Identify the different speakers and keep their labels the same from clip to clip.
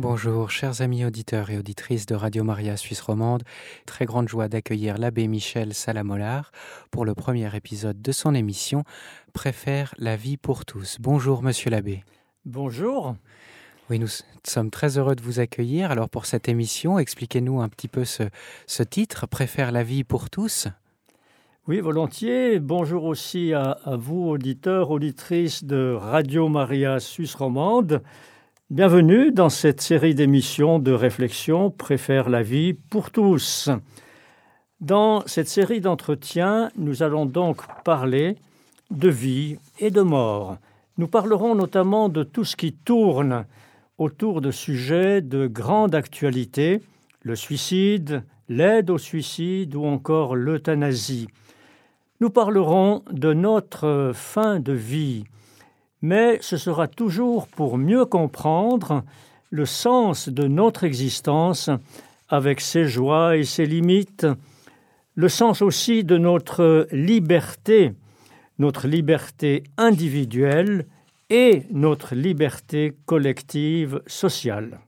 Speaker 1: Bonjour, chers amis auditeurs et auditrices de Radio Maria Suisse Romande. Très grande joie d'accueillir l'abbé Michel Salamolar pour le premier épisode de son émission Préfère la vie pour tous. Bonjour, monsieur l'abbé.
Speaker 2: Bonjour.
Speaker 1: Oui, nous sommes très heureux de vous accueillir. Alors, pour cette émission, expliquez-nous un petit peu ce, ce titre Préfère la vie pour tous.
Speaker 2: Oui, volontiers. Bonjour aussi à, à vous, auditeurs, auditrices de Radio Maria Suisse Romande. Bienvenue dans cette série d'émissions de réflexion Préfère la vie pour tous. Dans cette série d'entretiens, nous allons donc parler de vie et de mort. Nous parlerons notamment de tout ce qui tourne autour de sujets de grande actualité, le suicide, l'aide au suicide ou encore l'euthanasie. Nous parlerons de notre fin de vie, mais ce sera toujours pour mieux comprendre le sens de notre existence avec ses joies et ses limites, le sens aussi de notre liberté, notre liberté individuelle et notre liberté collective sociale.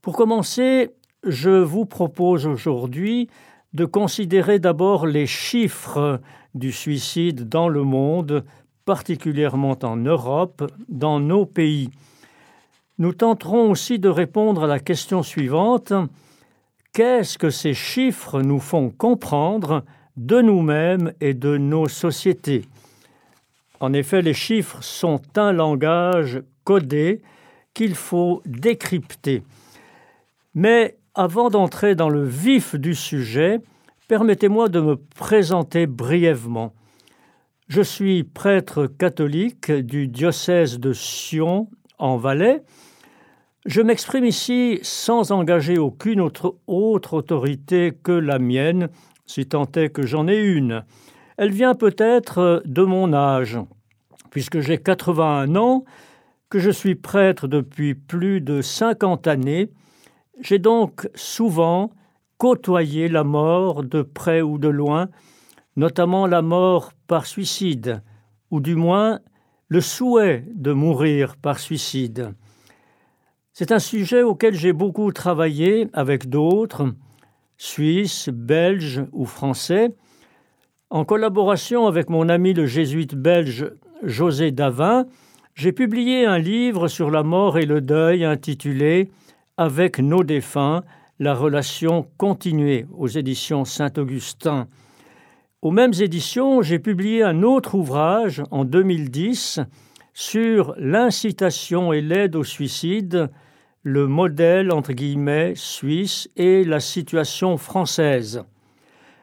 Speaker 2: Pour commencer, je vous propose aujourd'hui de considérer d'abord les chiffres du suicide dans le monde particulièrement en Europe, dans nos pays. Nous tenterons aussi de répondre à la question suivante. Qu'est-ce que ces chiffres nous font comprendre de nous-mêmes et de nos sociétés? En effet, les chiffres sont un langage codé qu'il faut décrypter. Mais avant d'entrer dans le vif du sujet, permettez-moi de me présenter brièvement. Je suis prêtre catholique du diocèse de Sion en Valais. Je m'exprime ici sans engager aucune autre, autorité que la mienne, si tant est que j'en ai une. Elle vient peut-être de mon âge, puisque j'ai 81 ans, que je suis prêtre depuis plus de 50 années. J'ai donc souvent côtoyé la mort de près ou de loin, notamment la mort par suicide, ou du moins le souhait de mourir par suicide. C'est un sujet auquel j'ai beaucoup travaillé avec d'autres, Suisses, Belges ou Français, en collaboration avec mon ami le jésuite belge José Davin, j'ai publié un livre sur la mort et le deuil intitulé Avec nos défunts, la relation continuée aux éditions Saint-Augustin. Aux mêmes éditions, j'ai publié un autre ouvrage en 2010 sur l'incitation et l'aide au suicide, le modèle entre guillemets suisse et la situation française.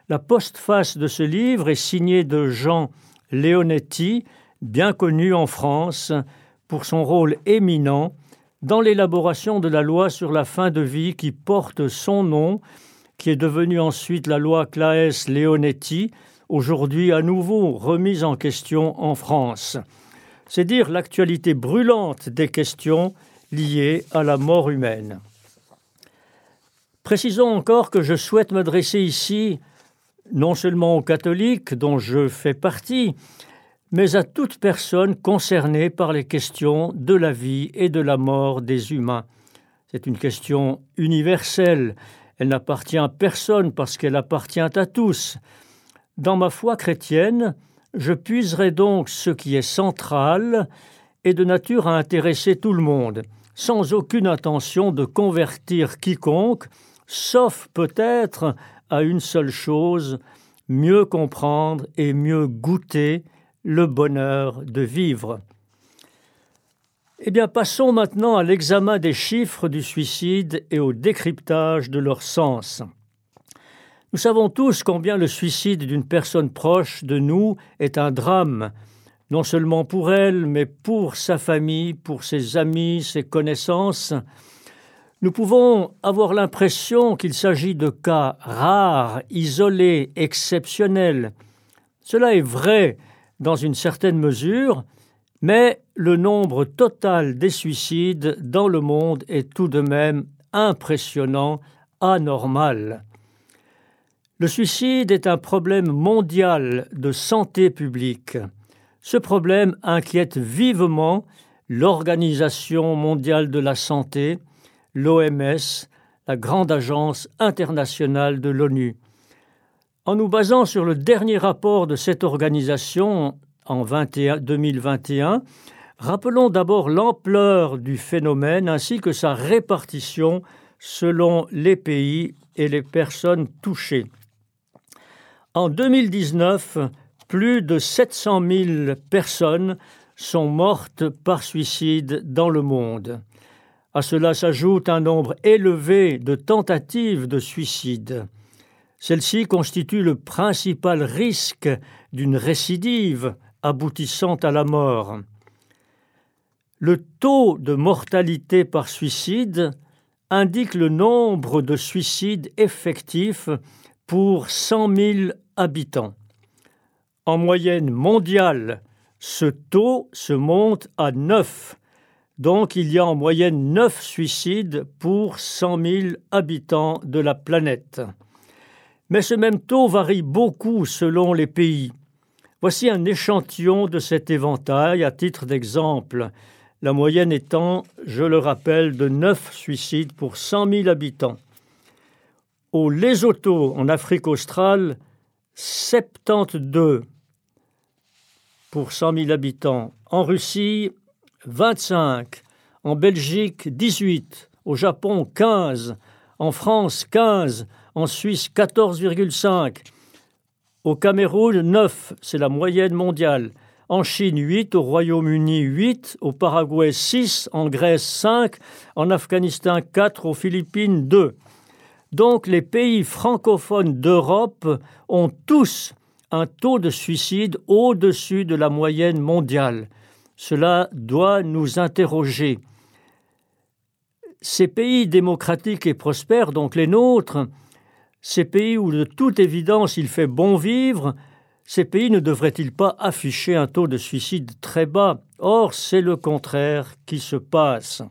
Speaker 2: La postface de ce livre est signée de Jean Leonetti, bien connu en France pour son rôle éminent dans l'élaboration de la loi sur la fin de vie qui porte son nom, qui est devenue ensuite la loi Claes-Leonetti, aujourd'hui à nouveau remise en question en France. C'est dire l'actualité brûlante des questions liées à la mort humaine. Précisons encore que je souhaite m'adresser ici non seulement aux catholiques dont je fais partie, mais à toute personne concernée par les questions de la vie et de la mort des humains. C'est une question universelle, elle n'appartient à personne parce qu'elle appartient à tous. Dans ma foi chrétienne, je puiserai donc ce qui est central et de nature à intéresser tout le monde, sans aucune intention de convertir quiconque, sauf peut-être à une seule chose, mieux comprendre et mieux goûter le bonheur de vivre. Eh bien, passons maintenant à l'examen des chiffres du suicide et au décryptage de leur sens. Nous savons tous combien le suicide d'une personne proche de nous est un drame, non seulement pour elle, mais pour sa famille, pour ses amis, ses connaissances. Nous pouvons avoir l'impression qu'il s'agit de cas rares, isolés, exceptionnels. Cela est vrai dans une certaine mesure, mais le nombre total des suicides dans le monde est tout de même impressionnant, anormal. Le suicide est un problème mondial de santé publique. Ce problème inquiète vivement l'Organisation mondiale de la santé, l'OMS, la grande agence internationale de l'ONU. En nous basant sur le dernier rapport de cette organisation en 2021, rappelons d'abord l'ampleur du phénomène ainsi que sa répartition selon les pays et les personnes touchées. En 2019, plus de 700 000 personnes sont mortes par suicide dans le monde. À cela s'ajoute un nombre élevé de tentatives de suicide. Celle-ci constitue le principal risque d'une récidive aboutissant à la mort. Le taux de mortalité par suicide indique le nombre de suicides effectifs pour 100 000 habitants. En moyenne mondiale, ce taux se monte à 9. Donc il y a en moyenne 9 suicides pour 100 000 habitants de la planète. Mais ce même taux varie beaucoup selon les pays. Voici un échantillon de cet éventail à titre d'exemple, la moyenne étant, je le rappelle, de 9 suicides pour 100 000 habitants. Au Lesotho, en Afrique australe, 72 pour 100 000 habitants. En Russie, 25. En Belgique, 18. Au Japon, 15. En France, 15 en Suisse 14,5, au Cameroun 9, c'est la moyenne mondiale, en Chine 8, au Royaume-Uni 8, au Paraguay 6, en Grèce 5, en Afghanistan 4, aux Philippines 2. Donc les pays francophones d'Europe ont tous un taux de suicide au-dessus de la moyenne mondiale. Cela doit nous interroger. Ces pays démocratiques et prospères, donc les nôtres, ces pays où de toute évidence il fait bon vivre, ces pays ne devraient-ils pas afficher un taux de suicide très bas? Or, c'est le contraire qui se passe.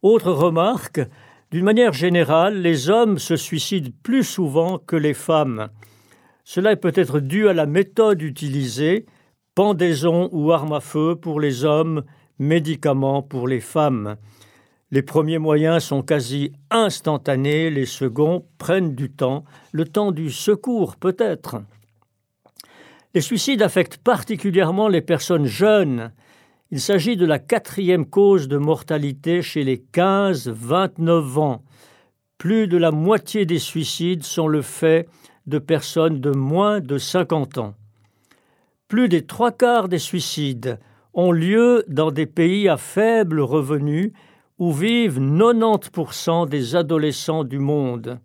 Speaker 2: Autre remarque, d'une manière générale, les hommes se suicident plus souvent que les femmes. Cela est peut-être dû à la méthode utilisée, pendaison ou arme à feu pour les hommes, médicaments pour les femmes. Les premiers moyens sont quasi instantanés, les seconds prennent du temps, le temps du secours peut-être. Les suicides affectent particulièrement les personnes jeunes. Il s'agit de la quatrième cause de mortalité chez les 15-29 ans. Plus de la moitié des suicides sont le fait de personnes de moins de 50 ans. Plus des trois quarts des suicides ont lieu dans des pays à faible revenu où vivent 90% des adolescents du monde.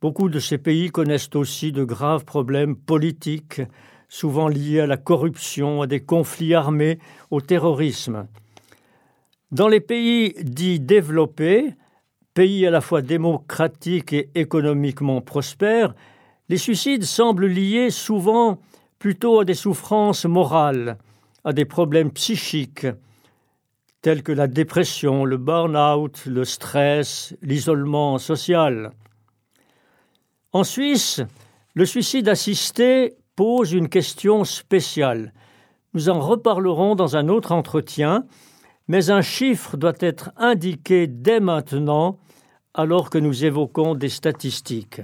Speaker 2: Beaucoup de ces pays connaissent aussi de graves problèmes politiques, souvent liés à la corruption, à des conflits armés, au terrorisme. Dans les pays dits développés, pays à la fois démocratiques et économiquement prospères, les suicides semblent liés souvent plutôt à des souffrances morales, à des problèmes psychiques, tels que la dépression, le burn-out, le stress, l'isolement social. En Suisse, le suicide assisté pose une question spéciale. Nous en reparlerons dans un autre entretien, mais un chiffre doit être indiqué dès maintenant alors que nous évoquons des statistiques.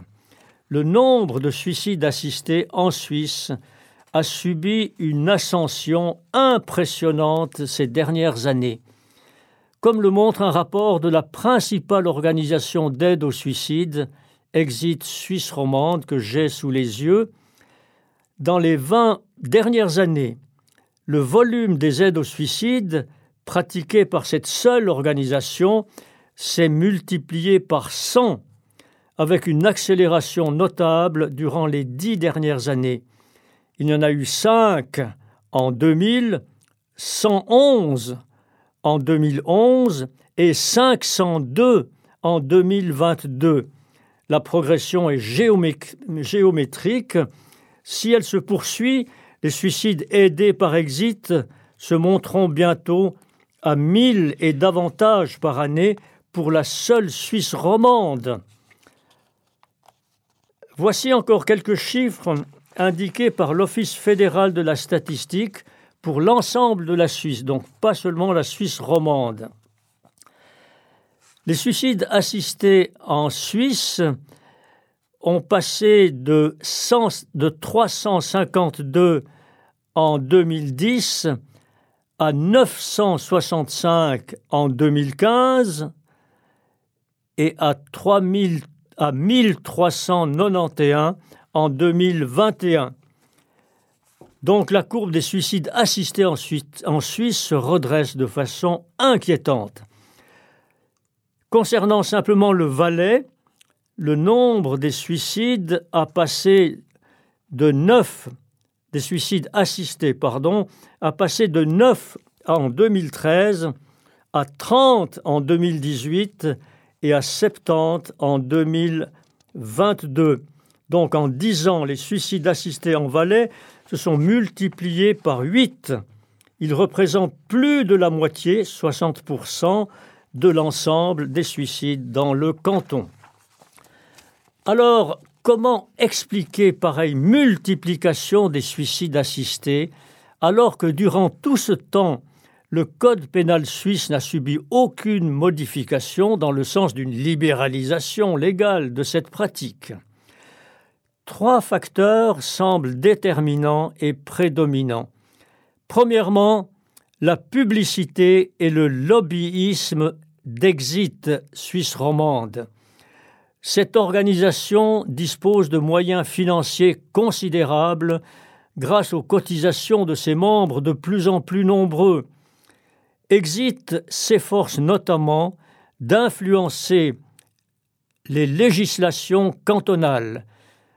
Speaker 2: Le nombre de suicides assistés en Suisse a subi une ascension impressionnante ces dernières années. Comme le montre un rapport de la principale organisation d'aide au suicide, Exit Suisse romande, que j'ai sous les yeux, dans les 20 dernières années, le volume des aides au suicide pratiquées par cette seule organisation s'est multiplié par 100, avec une accélération notable durant les dix dernières années. Il y en a eu 5 en 2000, 111 en 2011 et 502 en 2022. La progression est géométrique. Si elle se poursuit, les suicides aidés par Exit se montreront bientôt à 1000 et davantage par année pour la seule Suisse romande. Voici encore quelques chiffres indiqués par l'Office fédéral de la statistique pour l'ensemble de la Suisse, donc pas seulement la Suisse romande. Les suicides assistés en Suisse ont passé de, 100, de 352 en 2010 à 965 en 2015 et à, 3000, à 1391 en 2021. Donc la courbe des suicides assistés en Suisse, se redresse de façon inquiétante. Concernant simplement le Valais, le nombre des suicides a passé de 9 des suicides assistés, pardon, a passé de 9 en 2013 à 30 en 2018 et à 70 en 2022. Donc en 10 ans, les suicides assistés en Valais se sont multipliés par 8. Ils représentent plus de la moitié, 60%, de l'ensemble des suicides dans le canton. Alors, comment expliquer pareille multiplication des suicides assistés alors que durant tout ce temps, le Code pénal suisse n'a subi aucune modification dans le sens d'une libéralisation légale de cette pratique? Trois facteurs semblent déterminants et prédominants. Premièrement, la publicité et le lobbyisme d'Exit Suisse romande. Cette organisation dispose de moyens financiers considérables grâce aux cotisations de ses membres de plus en plus nombreux. Exit s'efforce notamment d'influencer les législations cantonales,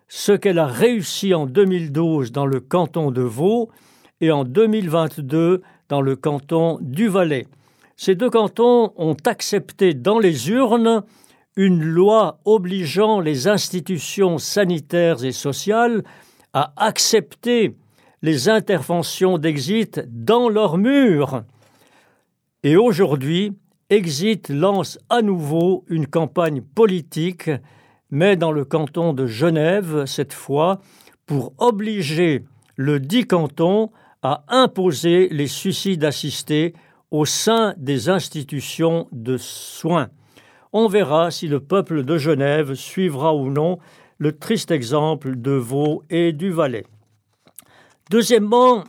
Speaker 2: ce qu'elle a réussi en 2012 dans le canton de Vaud et en 2022 dans le canton du Valais. Ces deux cantons ont accepté dans les urnes une loi obligeant les institutions sanitaires et sociales à accepter les interventions d'Exit dans leurs murs. Et aujourd'hui, Exit lance à nouveau une campagne politique, mais dans le canton de Genève cette fois, pour obliger le dit canton à imposer les suicides assistés au sein des institutions de soins. On verra si le peuple de Genève suivra ou non le triste exemple de Vaud et du Valais. Deuxièmement,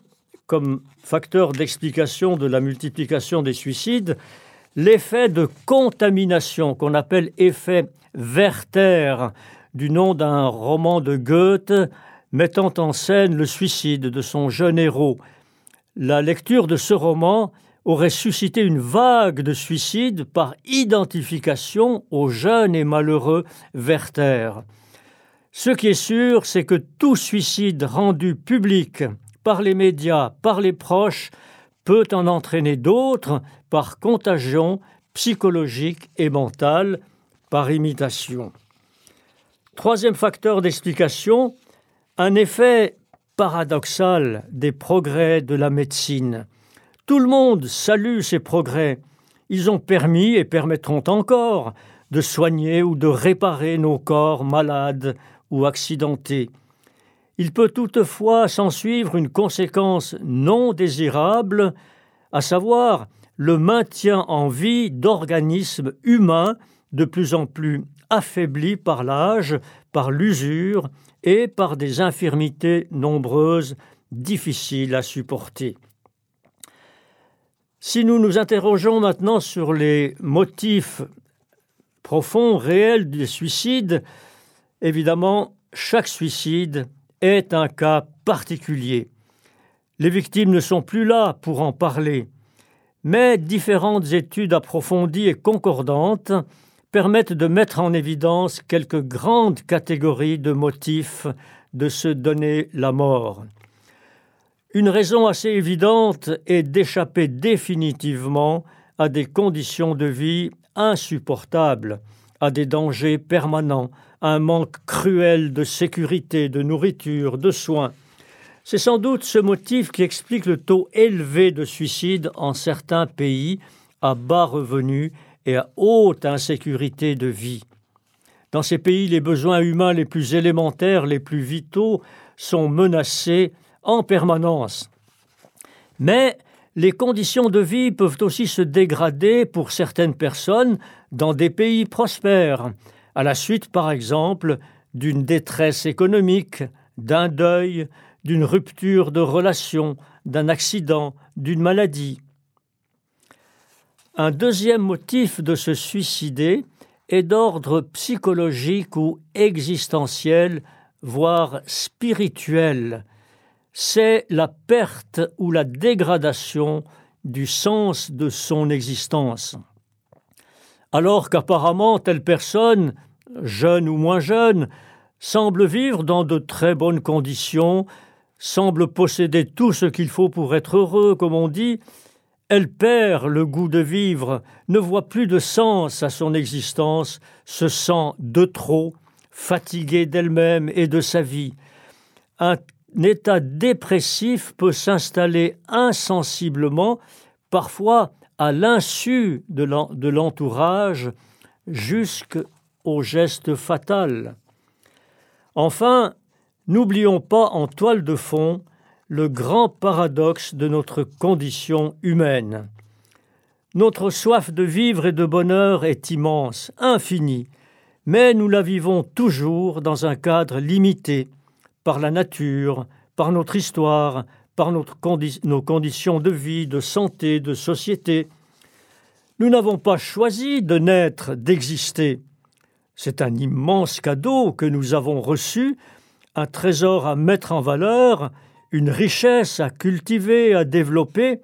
Speaker 2: comme facteur d'explication de la multiplication des suicides, l'effet de contamination qu'on appelle effet Werther, du nom d'un roman de Goethe mettant en scène le suicide de son jeune héros. La lecture de ce roman aurait suscité une vague de suicides par identification au jeune et malheureux Werther. Ce qui est sûr, c'est que tout suicide rendu public par les médias, par les proches, peut en entraîner d'autres par contagion psychologique et mentale, par imitation. Troisième facteur d'explication, un effet paradoxal des progrès de la médecine. Tout le monde salue ces progrès. Ils ont permis et permettront encore de soigner ou de réparer nos corps malades ou accidentés. Il peut toutefois s'en suivre une conséquence non désirable, à savoir le maintien en vie d'organismes humains de plus en plus affaiblis par l'âge, par l'usure et par des infirmités nombreuses difficiles à supporter. Si nous nous interrogeons maintenant sur les motifs profonds, réels des suicides, évidemment, chaque suicide est un cas particulier. Les victimes ne sont plus là pour en parler, mais différentes études approfondies et concordantes permettent de mettre en évidence quelques grandes catégories de motifs de se donner la mort. Une raison assez évidente est d'échapper définitivement à des conditions de vie insupportables, à des dangers permanents, à un manque cruel de sécurité, de nourriture, de soins. C'est sans doute ce motif qui explique le taux élevé de suicides en certains pays à bas revenus et à haute insécurité de vie. Dans ces pays, les besoins humains les plus élémentaires, les plus vitaux, sont menacés en permanence. Mais les conditions de vie peuvent aussi se dégrader pour certaines personnes dans des pays prospères, à la suite par exemple d'une détresse économique, d'un deuil, d'une rupture de relation, d'un accident, d'une maladie. Un deuxième motif de se suicider est d'ordre psychologique ou existentiel, voire spirituel. C'est la perte ou la dégradation du sens de son existence. Alors qu'apparemment telle personne, jeune ou moins jeune, semble vivre dans de très bonnes conditions, semble posséder tout ce qu'il faut pour être heureux, comme on dit, elle perd le goût de vivre, ne voit plus de sens à son existence, se sent de trop, fatiguée d'elle-même et de sa vie. État dépressif peut s'installer insensiblement, parfois à l'insu de l'entourage, jusqu'au geste fatal. Enfin, n'oublions pas en toile de fond le grand paradoxe de notre condition humaine. Notre soif de vivre et de bonheur est immense, infinie, mais nous la vivons toujours dans un cadre limité par la nature, par notre histoire, par nos conditions de vie, de santé, de société. Nous n'avons pas choisi de naître, d'exister. C'est un immense cadeau que nous avons reçu, un trésor à mettre en valeur, une richesse à cultiver, à développer.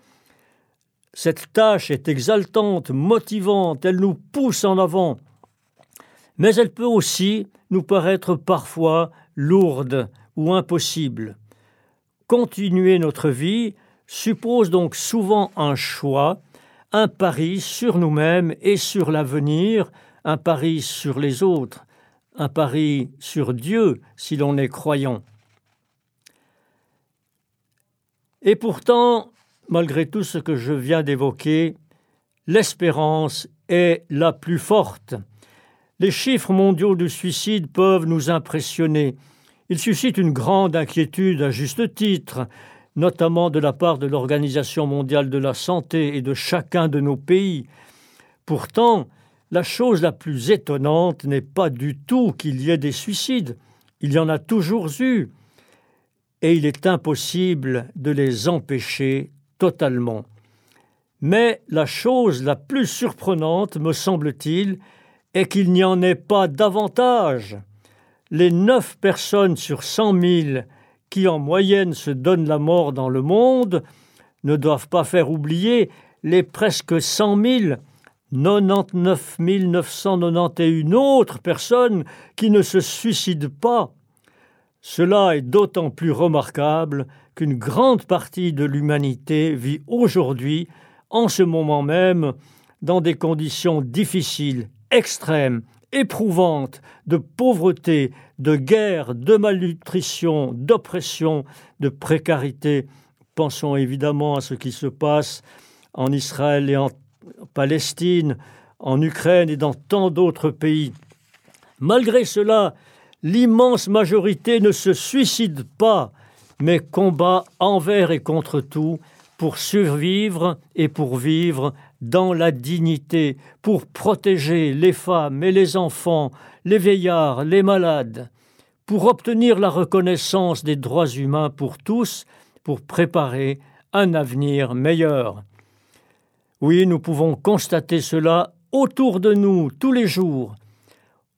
Speaker 2: Cette tâche est exaltante, motivante, elle nous pousse en avant, mais elle peut aussi nous paraître parfois lourde impossible. Continuer notre vie suppose donc souvent un choix, un pari sur nous-mêmes et sur l'avenir, un pari sur les autres, un pari sur Dieu si l'on est croyant. Et pourtant, malgré tout ce que je viens d'évoquer, l'espérance est la plus forte. Les chiffres mondiaux du suicide peuvent nous impressionner. Ils suscitent une grande inquiétude à juste titre, notamment de la part de l'Organisation mondiale de la santé et de chacun de nos pays. Pourtant, la chose la plus étonnante n'est pas du tout qu'il y ait des suicides. Il y en a toujours eu et il est impossible de les empêcher totalement. Mais la chose la plus surprenante, me semble-t-il, est qu'il n'y en ait pas davantage. Les neuf personnes sur cent mille qui en moyenne se donnent la mort dans le monde ne doivent pas faire oublier les presque cent mille, 99 991 autres personnes qui ne se suicident pas. Cela est d'autant plus remarquable qu'une grande partie de l'humanité vit aujourd'hui, en ce moment même, dans des conditions difficiles, extrêmes, éprouvantes, de pauvreté, de guerre, de malnutrition, d'oppression, de précarité. Pensons évidemment à ce qui se passe en Israël et en Palestine, en Ukraine et dans tant d'autres pays. Malgré cela, l'immense majorité ne se suicide pas, mais combat envers et contre tout pour survivre et pour vivre dans la dignité, pour protéger les femmes et les enfants, les vieillards, les malades, pour obtenir la reconnaissance des droits humains pour tous, pour préparer un avenir meilleur. Oui, nous pouvons constater cela autour de nous tous les jours,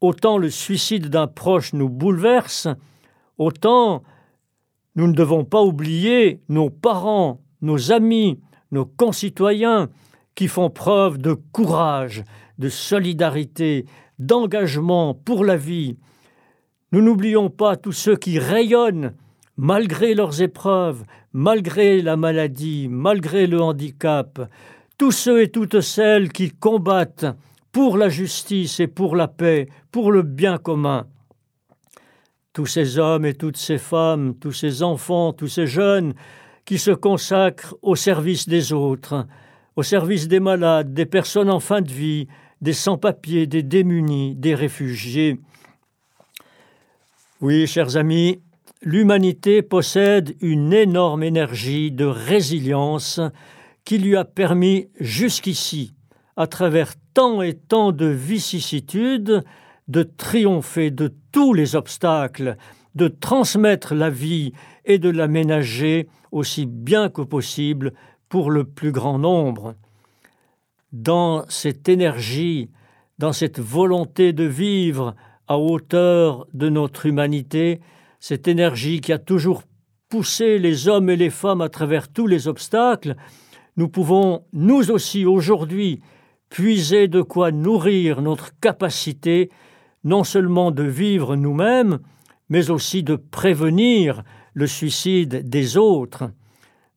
Speaker 2: autant le suicide d'un proche nous bouleverse, autant nous ne devons pas oublier nos parents, nos amis, nos concitoyens qui font preuve de courage, de solidarité, d'engagement pour la vie. Nous n'oublions pas tous ceux qui rayonnent malgré leurs épreuves, malgré la maladie, malgré le handicap, tous ceux et toutes celles qui combattent pour la justice et pour la paix, pour le bien commun. Tous ces hommes et toutes ces femmes, tous ces enfants, tous ces jeunes qui se consacrent au service des autres, au service des malades, des personnes en fin de vie, des sans-papiers, des démunis, des réfugiés. Oui, chers amis, l'humanité possède une énorme énergie de résilience qui lui a permis jusqu'ici, à travers tant et tant de vicissitudes, de triompher de tous les obstacles, de transmettre la vie et de l'aménager aussi bien que possible pour le plus grand nombre. Dans cette énergie, dans cette volonté de vivre à hauteur de notre humanité, cette énergie qui a toujours poussé les hommes et les femmes à travers tous les obstacles, nous pouvons, nous aussi aujourd'hui, puiser de quoi nourrir notre capacité non seulement de vivre nous-mêmes, mais aussi de prévenir le suicide des autres.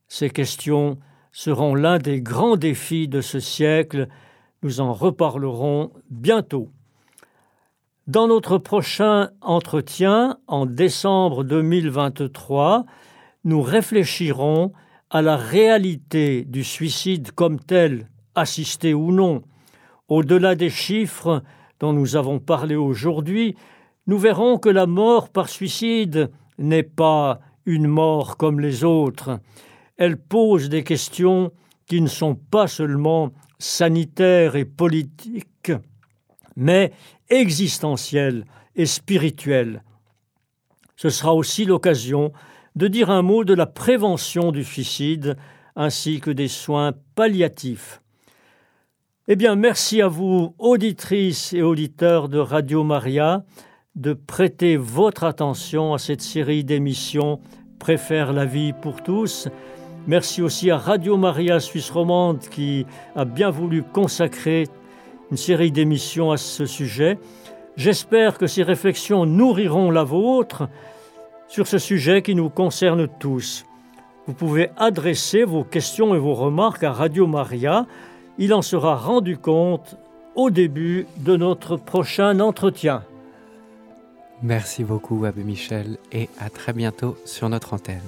Speaker 2: Ces questions seront l'un des grands défis de ce siècle. Nous en reparlerons bientôt. Dans notre prochain entretien, en décembre 2023, nous réfléchirons à la réalité du suicide comme tel, assisté ou non. Au-delà des chiffres dont nous avons parlé aujourd'hui, nous verrons que la mort par suicide n'est pas une mort comme les autres. Elle pose des questions qui ne sont pas seulement sanitaires et politiques, mais existentielles et spirituelles. Ce sera aussi l'occasion de dire un mot de la prévention du suicide ainsi que des soins palliatifs. Eh bien, merci à vous, auditrices et auditeurs de Radio Maria, de prêter votre attention à cette série d'émissions Préfère la vie pour tous. Merci aussi à Radio Maria Suisse Romande qui a bien voulu consacrer une série d'émissions à ce sujet. J'espère que ces réflexions nourriront la vôtre sur ce sujet qui nous concerne tous. Vous pouvez adresser vos questions et vos remarques à Radio Maria. Il en sera rendu compte au début de notre prochain entretien.
Speaker 1: Merci beaucoup, Abbé Michel, et à très bientôt sur notre antenne.